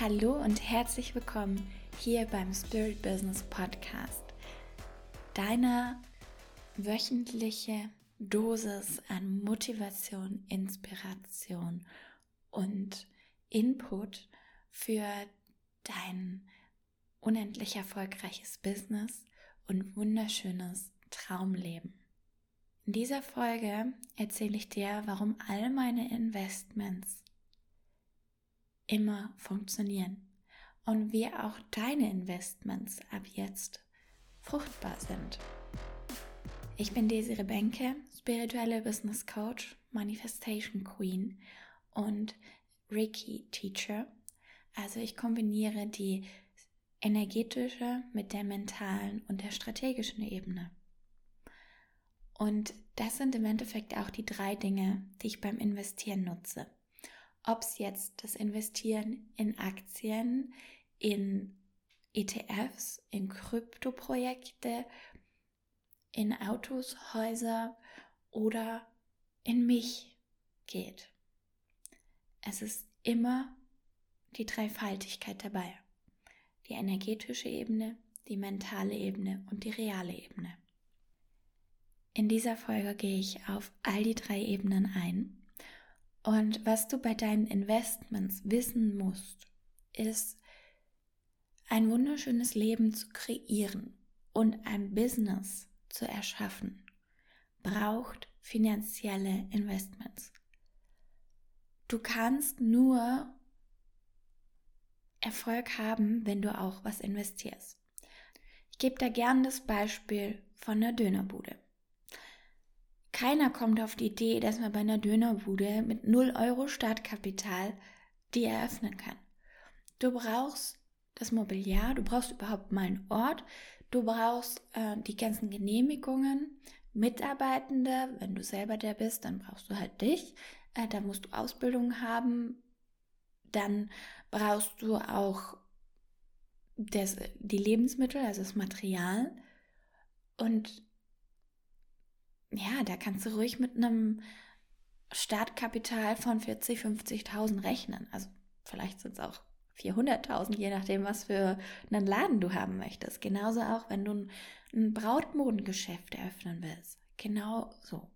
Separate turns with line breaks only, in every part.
Hallo und herzlich willkommen hier beim Spirit Business Podcast. Deine wöchentliche Dosis an Motivation, Inspiration und Input für dein unendlich erfolgreiches Business und wunderschönes Traumleben. In dieser Folge erzähle ich dir, warum all meine Investments immer funktionieren und wie auch deine Investments ab jetzt fruchtbar sind. Ich bin Desiree Benke, spirituelle Business Coach, Manifestation Queen und Reiki Teacher. Also ich kombiniere die energetische mit der mentalen und der strategischen Ebene. Und das sind im Endeffekt auch die drei Dinge, die ich beim Investieren nutze ob es jetzt das Investieren in Aktien, in ETFs, in Kryptoprojekte, in Autos, Häuser oder in mich geht. Es ist immer die Dreifaltigkeit dabei. Die energetische Ebene, die mentale Ebene und die reale Ebene. In dieser Folge gehe ich auf all die drei Ebenen ein und was du bei deinen Investments wissen musst, ist, ein wunderschönes Leben zu kreieren und ein Business zu erschaffen, braucht finanzielle Investments. Du kannst nur Erfolg haben, wenn du auch was investierst. Ich gebe da gern das Beispiel von der Dönerbude. Keiner kommt auf die Idee, dass man bei einer Dönerbude mit 0 Euro Startkapital die eröffnen kann. Du brauchst das Mobiliar, du brauchst überhaupt mal einen Ort, du brauchst äh, die ganzen Genehmigungen, Mitarbeitende, wenn du selber der bist, dann brauchst du halt dich, äh, da musst du Ausbildung haben, dann brauchst du auch das, die Lebensmittel, also das Material. Und ja, da kannst du ruhig mit einem Startkapital von 40, 50.000 rechnen. Also vielleicht sind es auch 400.000, je nachdem, was für einen Laden du haben möchtest. Genauso auch, wenn du ein Brautmodengeschäft eröffnen willst. Genau so.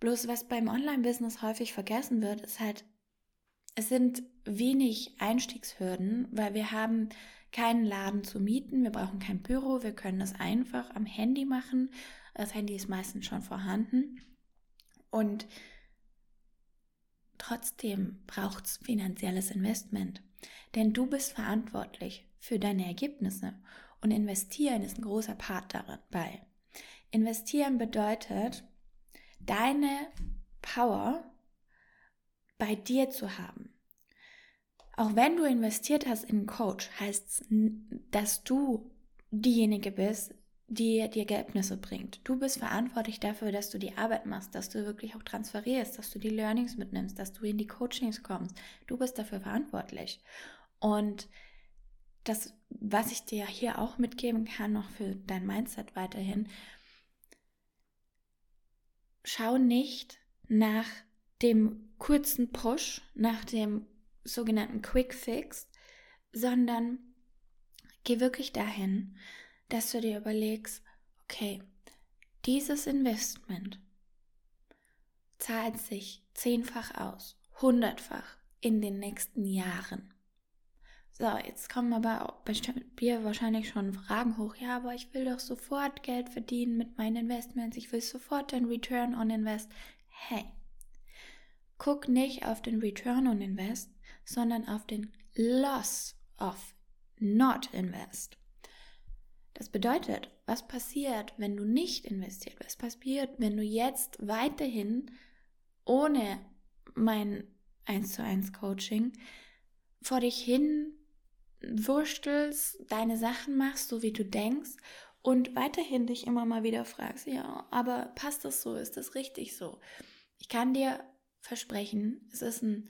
Bloß was beim Online-Business häufig vergessen wird, ist halt, es sind wenig Einstiegshürden, weil wir haben keinen Laden zu mieten, wir brauchen kein Büro, wir können das einfach am Handy machen das Handy ist meistens schon vorhanden. Und trotzdem braucht es finanzielles Investment. Denn du bist verantwortlich für deine Ergebnisse. Und investieren ist ein großer Part dabei. Investieren bedeutet, deine Power bei dir zu haben. Auch wenn du investiert hast in einen Coach, heißt es, dass du diejenige bist, die dir Ergebnisse bringt. Du bist verantwortlich dafür, dass du die Arbeit machst, dass du wirklich auch transferierst, dass du die Learnings mitnimmst, dass du in die Coachings kommst. Du bist dafür verantwortlich. Und das, was ich dir hier auch mitgeben kann, noch für dein Mindset weiterhin, schau nicht nach dem kurzen Push, nach dem sogenannten Quick Fix, sondern geh wirklich dahin, dass du dir überlegst, okay, dieses Investment zahlt sich zehnfach aus, hundertfach in den nächsten Jahren. So, jetzt kommen aber bei dir wahrscheinlich schon Fragen hoch. Ja, aber ich will doch sofort Geld verdienen mit meinen Investments. Ich will sofort den Return on Invest. Hey, guck nicht auf den Return on Invest, sondern auf den Loss of not invest. Das bedeutet, was passiert, wenn du nicht investiert? Was passiert, wenn du jetzt weiterhin ohne mein 1 zu 1 Coaching vor dich hin wurstelst, deine Sachen machst, so wie du denkst und weiterhin dich immer mal wieder fragst, ja, aber passt das so? Ist das richtig so? Ich kann dir versprechen, es ist ein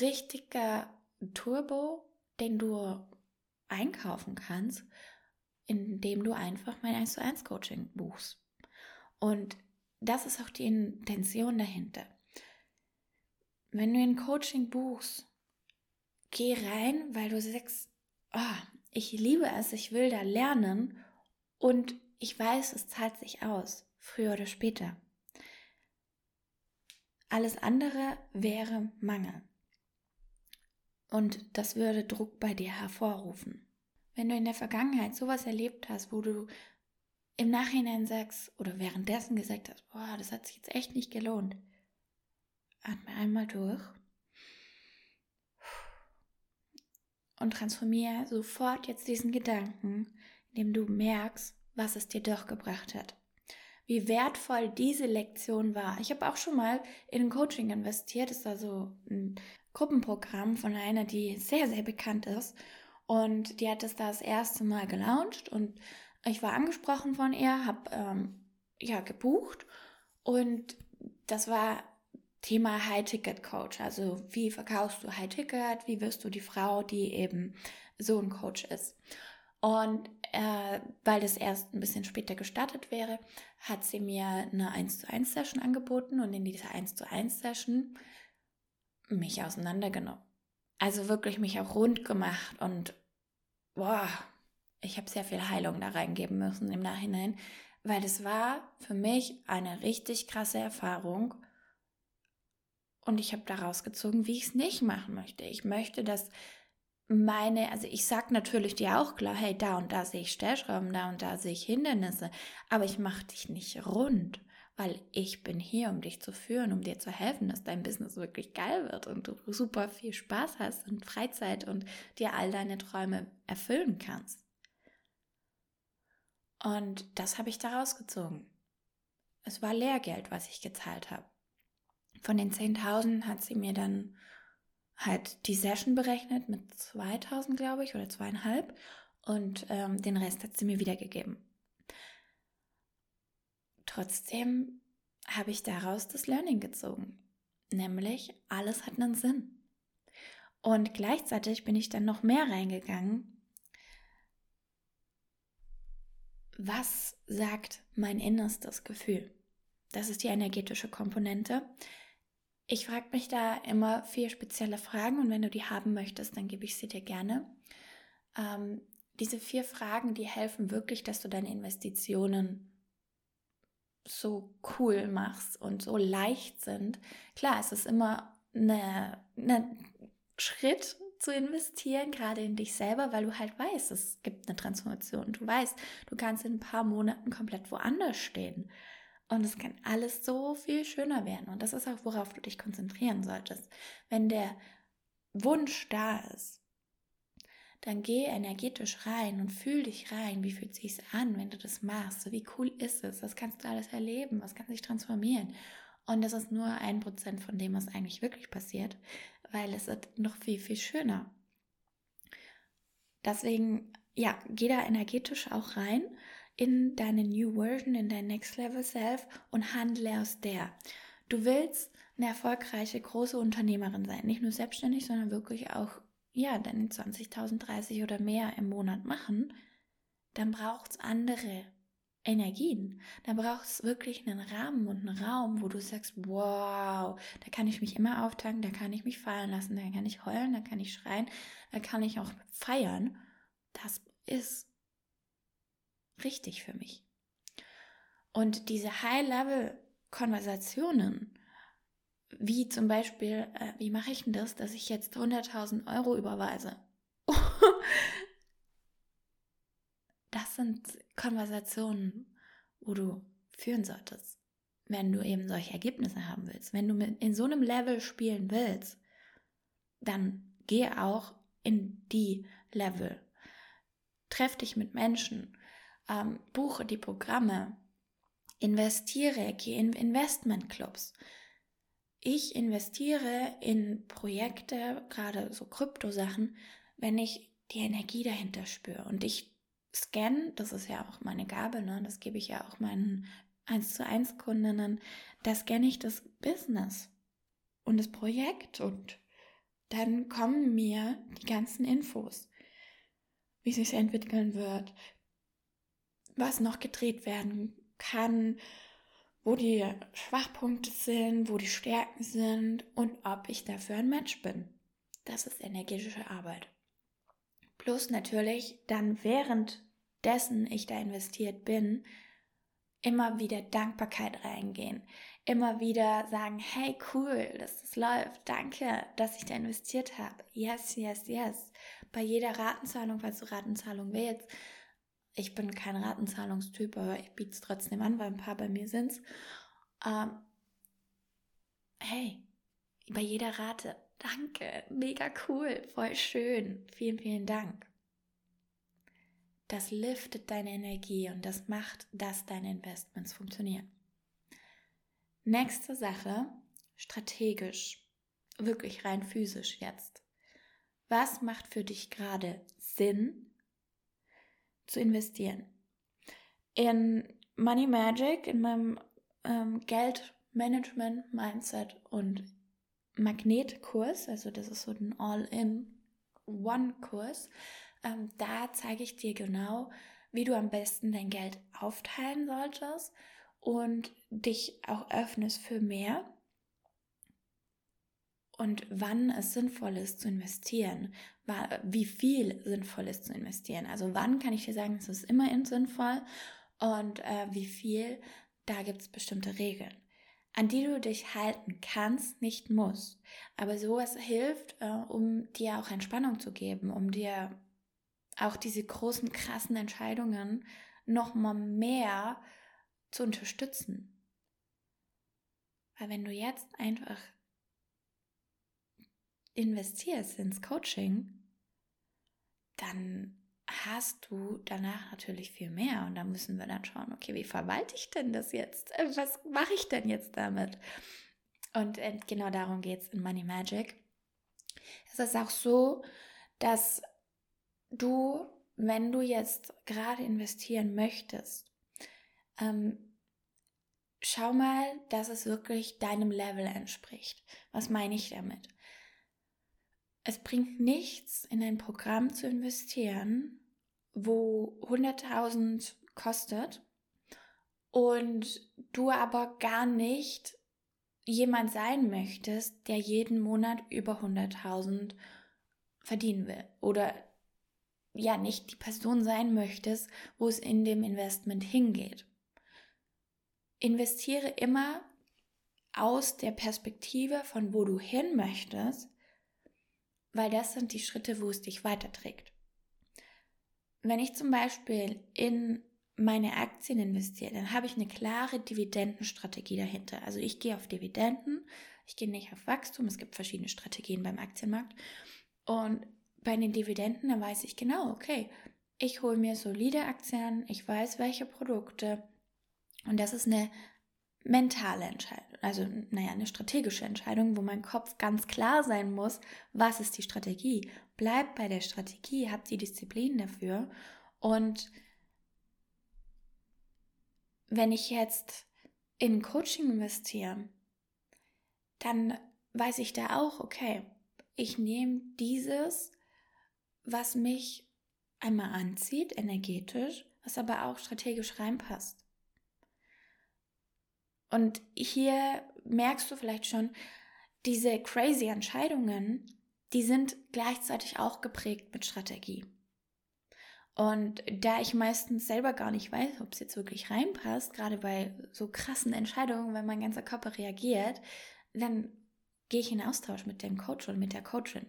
richtiger Turbo, den du einkaufen kannst indem du einfach mein 1 zu 1 Coaching buchst. Und das ist auch die Intention dahinter. Wenn du ein Coaching buchst, geh rein, weil du sagst, oh, ich liebe es, ich will da lernen und ich weiß, es zahlt sich aus, früher oder später. Alles andere wäre Mangel. Und das würde Druck bei dir hervorrufen. Wenn du in der Vergangenheit sowas erlebt hast, wo du im Nachhinein sagst oder währenddessen gesagt hast, boah, das hat sich jetzt echt nicht gelohnt, atme einmal durch und transformiere sofort jetzt diesen Gedanken, indem du merkst, was es dir doch gebracht hat. Wie wertvoll diese Lektion war. Ich habe auch schon mal in ein Coaching investiert. Das war so ein Gruppenprogramm von einer, die sehr, sehr bekannt ist. Und die hat es da das erste Mal gelauncht und ich war angesprochen von ihr, habe ähm, ja gebucht und das war Thema High-Ticket-Coach. Also wie verkaufst du High-Ticket? Wie wirst du die Frau, die eben so ein Coach ist? Und äh, weil das erst ein bisschen später gestartet wäre, hat sie mir eine 1 zu 1 Session angeboten und in dieser 1 zu 1 Session mich auseinandergenommen. Also wirklich mich auch rund gemacht und boah, ich habe sehr viel Heilung da reingeben müssen im Nachhinein, weil es war für mich eine richtig krasse Erfahrung und ich habe daraus gezogen, wie ich es nicht machen möchte. Ich möchte, dass meine, also ich sag natürlich dir auch klar, hey, da und da sehe ich Stellschrauben, da und da sehe ich Hindernisse, aber ich mache dich nicht rund, weil ich bin hier, um dich zu führen, um dir zu helfen, dass dein Business wirklich geil wird und du super viel Spaß hast und Freizeit und dir all deine Träume erfüllen kannst. Und das habe ich daraus gezogen. Es war Lehrgeld, was ich gezahlt habe. Von den 10.000 hat sie mir dann halt die Session berechnet mit 2.000, glaube ich, oder zweieinhalb. Und ähm, den Rest hat sie mir wiedergegeben. Trotzdem habe ich daraus das Learning gezogen. Nämlich, alles hat einen Sinn. Und gleichzeitig bin ich dann noch mehr reingegangen. Was sagt mein innerstes Gefühl? Das ist die energetische Komponente. Ich frage mich da immer vier spezielle Fragen und wenn du die haben möchtest, dann gebe ich sie dir gerne. Ähm, diese vier Fragen, die helfen wirklich, dass du deine Investitionen so cool machst und so leicht sind. Klar, es ist immer ein eine Schritt zu investieren, gerade in dich selber, weil du halt weißt, es gibt eine Transformation. Du weißt, du kannst in ein paar Monaten komplett woanders stehen. Und es kann alles so viel schöner werden. Und das ist auch, worauf du dich konzentrieren solltest. Wenn der Wunsch da ist, dann geh energetisch rein und fühl dich rein. Wie fühlt sich's an, wenn du das machst? wie cool ist es? Was kannst du alles erleben? Was kann sich transformieren? Und das ist nur ein Prozent von dem, was eigentlich wirklich passiert, weil es ist noch viel, viel schöner. Deswegen, ja, geh da energetisch auch rein in deine New Version, in dein Next Level Self und handle aus der. Du willst eine erfolgreiche große Unternehmerin sein, nicht nur selbstständig, sondern wirklich auch ja, deine 20.000, 30 oder mehr im Monat machen, dann braucht es andere Energien. Da braucht es wirklich einen Rahmen und einen Raum, wo du sagst, wow, da kann ich mich immer auftanken, da kann ich mich fallen lassen, da kann ich heulen, da kann ich schreien, da kann ich auch feiern. Das ist richtig für mich. Und diese High-Level-Konversationen, wie zum Beispiel, äh, wie mache ich denn das, dass ich jetzt 100.000 Euro überweise? das sind Konversationen, wo du führen solltest, wenn du eben solche Ergebnisse haben willst. Wenn du in so einem Level spielen willst, dann geh auch in die Level. Treff dich mit Menschen, ähm, buche die Programme, investiere, gehe in Investmentclubs. Ich investiere in Projekte, gerade so Kryptosachen, wenn ich die Energie dahinter spüre. Und ich scanne, das ist ja auch meine Gabe, ne? das gebe ich ja auch meinen 1 zu 1 Kundinnen, da scanne ich das Business und das Projekt und dann kommen mir die ganzen Infos, wie sich entwickeln wird, was noch gedreht werden kann, wo die Schwachpunkte sind, wo die Stärken sind und ob ich dafür ein Match bin. das ist energetische Arbeit. Plus natürlich dann währenddessen ich da investiert bin, immer wieder Dankbarkeit reingehen, immer wieder sagen, hey cool, dass das läuft, danke, dass ich da investiert habe, yes, yes, yes. Bei jeder Ratenzahlung, falls du Ratenzahlung willst, ich bin kein Ratenzahlungstyp, aber ich biete es trotzdem an, weil ein paar bei mir sind. Ähm, hey, bei jeder Rate, danke, mega cool, voll schön, vielen, vielen Dank. Das liftet deine Energie und das macht, dass deine Investments funktionieren. Nächste Sache, strategisch, wirklich rein physisch jetzt. Was macht für dich gerade Sinn zu investieren? In Money Magic, in meinem ähm, Geldmanagement, Mindset und Magnetkurs, also das ist so ein All-in-One-Kurs, ähm, da zeige ich dir genau, wie du am besten dein Geld aufteilen solltest und dich auch öffnest für mehr und wann es sinnvoll ist zu investieren, wie viel sinnvoll ist zu investieren. Also wann kann ich dir sagen, es ist immer sinnvoll und äh, wie viel, da gibt es bestimmte Regeln, an die du dich halten kannst, nicht musst. Aber sowas hilft, äh, um dir auch Entspannung zu geben, um dir auch diese großen, krassen Entscheidungen noch mal mehr zu unterstützen. Weil wenn du jetzt einfach investierst ins Coaching, dann hast du danach natürlich viel mehr und da müssen wir dann schauen, okay, wie verwalte ich denn das jetzt? Äh, was mache ich denn jetzt damit? Und äh, genau darum geht es in Money Magic. Es ist auch so, dass du, wenn du jetzt gerade investieren möchtest, ähm, schau mal, dass es wirklich deinem Level entspricht. Was meine ich damit? Es bringt nichts, in ein Programm zu investieren, wo 100.000 kostet und du aber gar nicht jemand sein möchtest, der jeden Monat über 100.000 verdienen will oder ja nicht die Person sein möchtest, wo es in dem Investment hingeht. Investiere immer aus der Perspektive von wo du hin möchtest, weil das sind die Schritte, wo es dich weiterträgt. Wenn ich zum Beispiel in meine Aktien investiere, dann habe ich eine klare Dividendenstrategie dahinter. Also ich gehe auf Dividenden, ich gehe nicht auf Wachstum, es gibt verschiedene Strategien beim Aktienmarkt und bei den Dividenden, da weiß ich genau, okay, ich hole mir solide Aktien, ich weiß, welche Produkte. Und das ist eine mentale Entscheidung, also naja, eine strategische Entscheidung, wo mein Kopf ganz klar sein muss, was ist die Strategie. Bleibt bei der Strategie, habt die Disziplin dafür. Und wenn ich jetzt in Coaching investiere, dann weiß ich da auch, okay, ich nehme dieses was mich einmal anzieht, energetisch, was aber auch strategisch reinpasst. Und hier merkst du vielleicht schon, diese crazy Entscheidungen, die sind gleichzeitig auch geprägt mit Strategie. Und da ich meistens selber gar nicht weiß, ob es jetzt wirklich reinpasst, gerade bei so krassen Entscheidungen, wenn mein ganzer Körper reagiert, dann gehe ich in Austausch mit dem Coach oder mit der Coachin.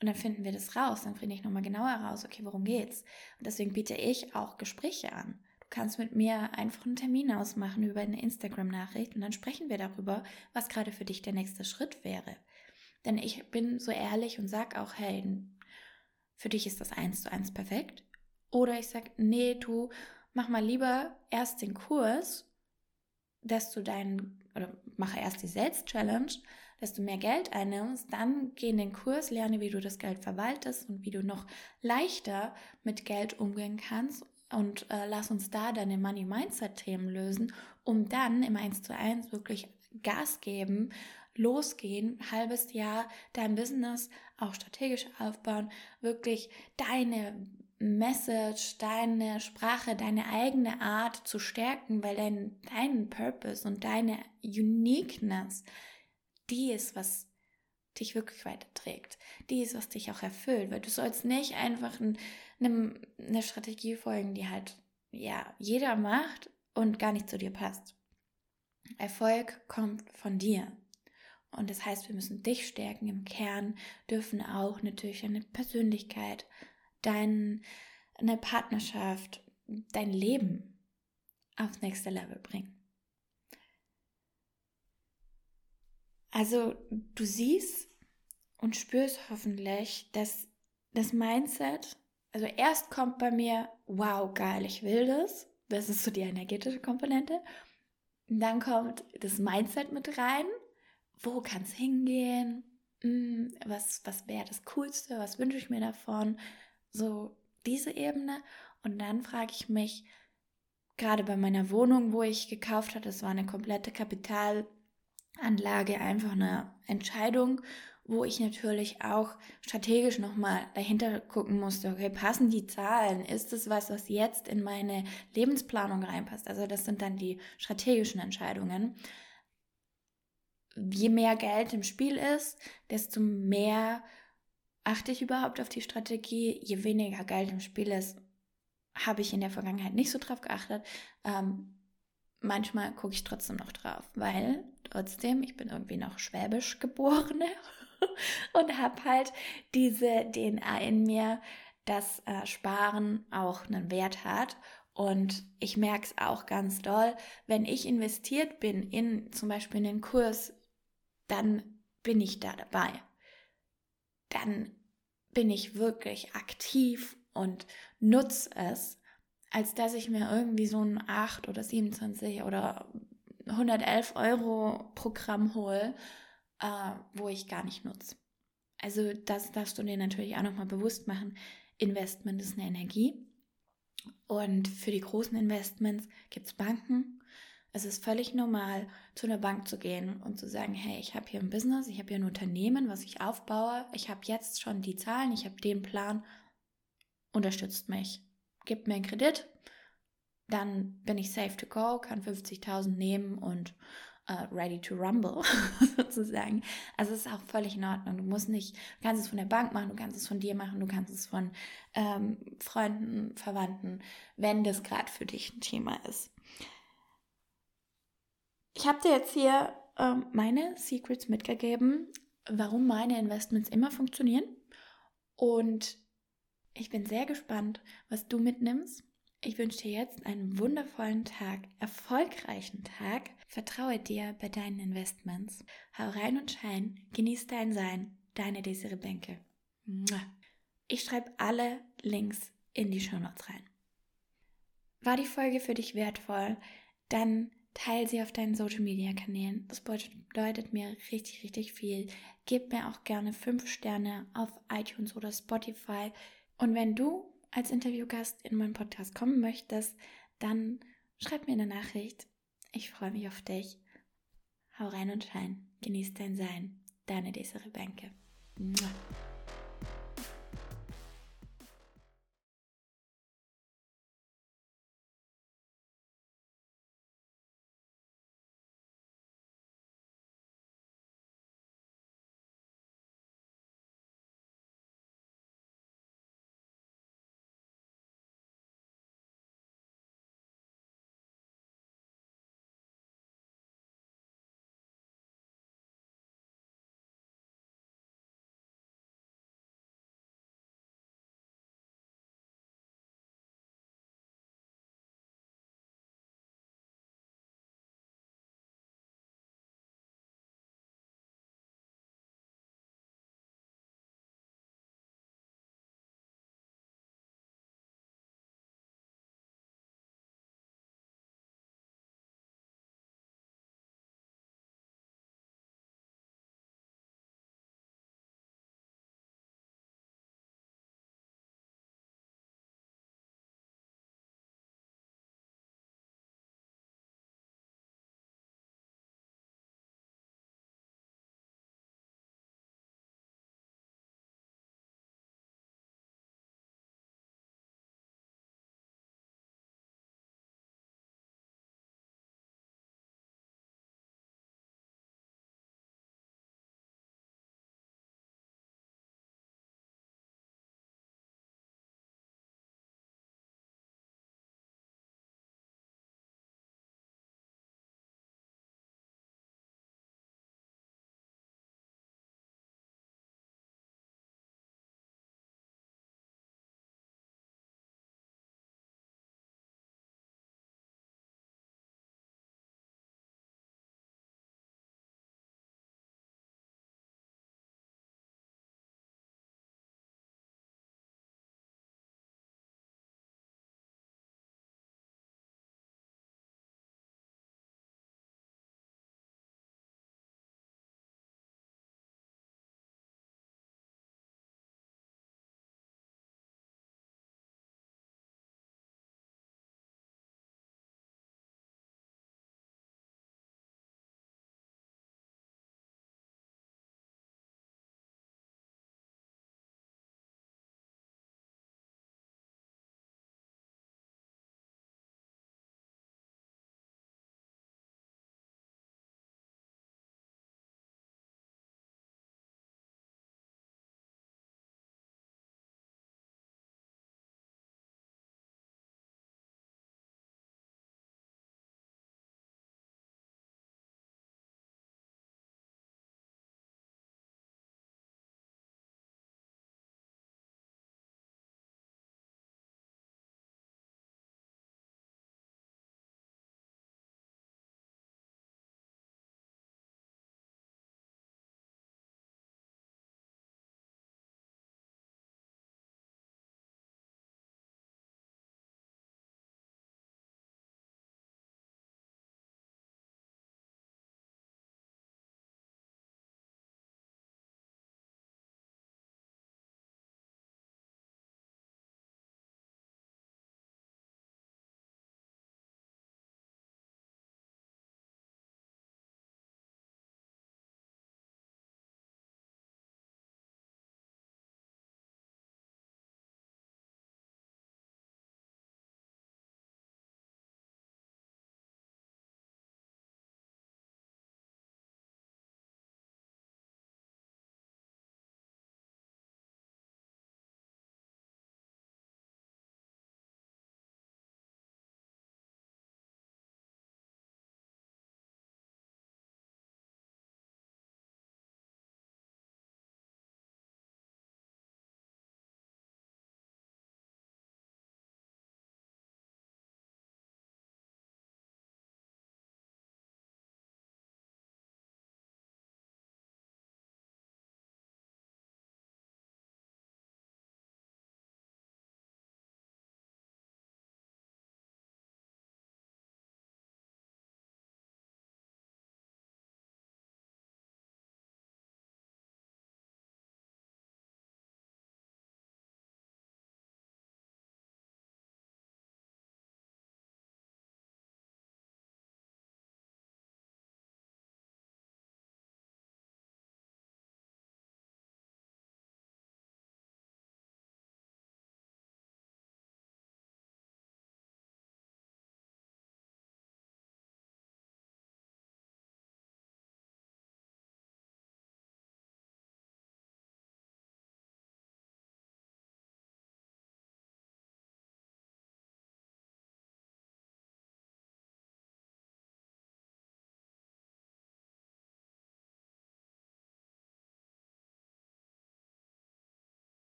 Und dann finden wir das raus, dann finde ich nochmal genauer raus, okay, worum geht's? Und deswegen biete ich auch Gespräche an. Kannst mit mir einfach einen Termin ausmachen über eine Instagram-Nachricht und dann sprechen wir darüber, was gerade für dich der nächste Schritt wäre. Denn ich bin so ehrlich und sag auch, hey, für dich ist das eins zu eins perfekt. Oder ich sag, nee, du mach mal lieber erst den Kurs, dass du deinen, oder mache erst die Sales-Challenge, dass du mehr Geld einnimmst, dann geh in den Kurs, lerne, wie du das Geld verwaltest und wie du noch leichter mit Geld umgehen kannst und äh, lass uns da deine Money Mindset Themen lösen, um dann im 1 zu 1 wirklich Gas geben, losgehen, halbes Jahr dein Business auch strategisch aufbauen, wirklich deine Message, deine Sprache, deine eigene Art zu stärken, weil dein, dein Purpose und deine Uniqueness die ist, was dich wirklich weiterträgt. Dies, was dich auch erfüllt, weil du sollst nicht einfach ein, eine, eine Strategie folgen, die halt ja jeder macht und gar nicht zu dir passt. Erfolg kommt von dir. Und das heißt, wir müssen dich stärken im Kern, dürfen auch natürlich eine Persönlichkeit, dein, eine Partnerschaft, dein Leben aufs nächste Level bringen. Also du siehst und spürst hoffentlich, dass das Mindset, also erst kommt bei mir, wow, geil, ich will das. Das ist so die energetische Komponente. Und dann kommt das Mindset mit rein. Wo kann es hingehen? Hm, was, was wäre das Coolste? Was wünsche ich mir davon? So diese Ebene. Und dann frage ich mich, gerade bei meiner Wohnung, wo ich gekauft hatte, das war eine komplette Kapitalanlage, einfach eine Entscheidung, wo ich natürlich auch strategisch nochmal dahinter gucken musste, okay, passen die Zahlen? Ist es was, was jetzt in meine Lebensplanung reinpasst? Also das sind dann die strategischen Entscheidungen. Je mehr Geld im Spiel ist, desto mehr achte ich überhaupt auf die Strategie. Je weniger Geld im Spiel ist, habe ich in der Vergangenheit nicht so drauf geachtet. Ähm, manchmal gucke ich trotzdem noch drauf, weil trotzdem, ich bin irgendwie noch schwäbisch geborene und habe halt diese DNA in mir, dass äh, Sparen auch einen Wert hat. Und ich merke es auch ganz doll, wenn ich investiert bin in zum Beispiel in den Kurs, dann bin ich da dabei. Dann bin ich wirklich aktiv und nutze es, als dass ich mir irgendwie so ein 8 oder 27 oder 111 Euro Programm hole, äh, wo ich gar nicht nutze. Also das darfst du dir natürlich auch nochmal bewusst machen. Investment ist eine Energie. Und für die großen Investments gibt es Banken. Es ist völlig normal, zu einer Bank zu gehen und zu sagen, hey, ich habe hier ein Business, ich habe hier ein Unternehmen, was ich aufbaue, ich habe jetzt schon die Zahlen, ich habe den Plan, unterstützt mich, gibt mir einen Kredit, dann bin ich safe to go, kann 50.000 nehmen und uh, ready to rumble sozusagen. Also es ist auch völlig in Ordnung. Du musst nicht, du kannst es von der Bank machen, du kannst es von dir machen, du kannst es von ähm, Freunden, Verwandten, wenn das gerade für dich ein Thema ist. Ich habe dir jetzt hier ähm, meine Secrets mitgegeben, warum meine Investments immer funktionieren. Und ich bin sehr gespannt, was du mitnimmst. Ich wünsche dir jetzt einen wundervollen Tag, erfolgreichen Tag. Vertraue dir bei deinen Investments. Hau rein und schein, genieß dein Sein. Deine Desiree Bänke. Ich schreibe alle Links in die Show Notes rein. War die Folge für dich wertvoll? Dann teile sie auf deinen Social Media Kanälen. Das bedeutet mir richtig, richtig viel. Gib mir auch gerne 5 Sterne auf iTunes oder Spotify. Und wenn du als Interviewgast in meinen Podcast kommen möchtest, dann schreib mir eine Nachricht. Ich freue mich auf dich. Hau rein und schein. Genieß dein Sein. Deine Desiree Bänke. Mua.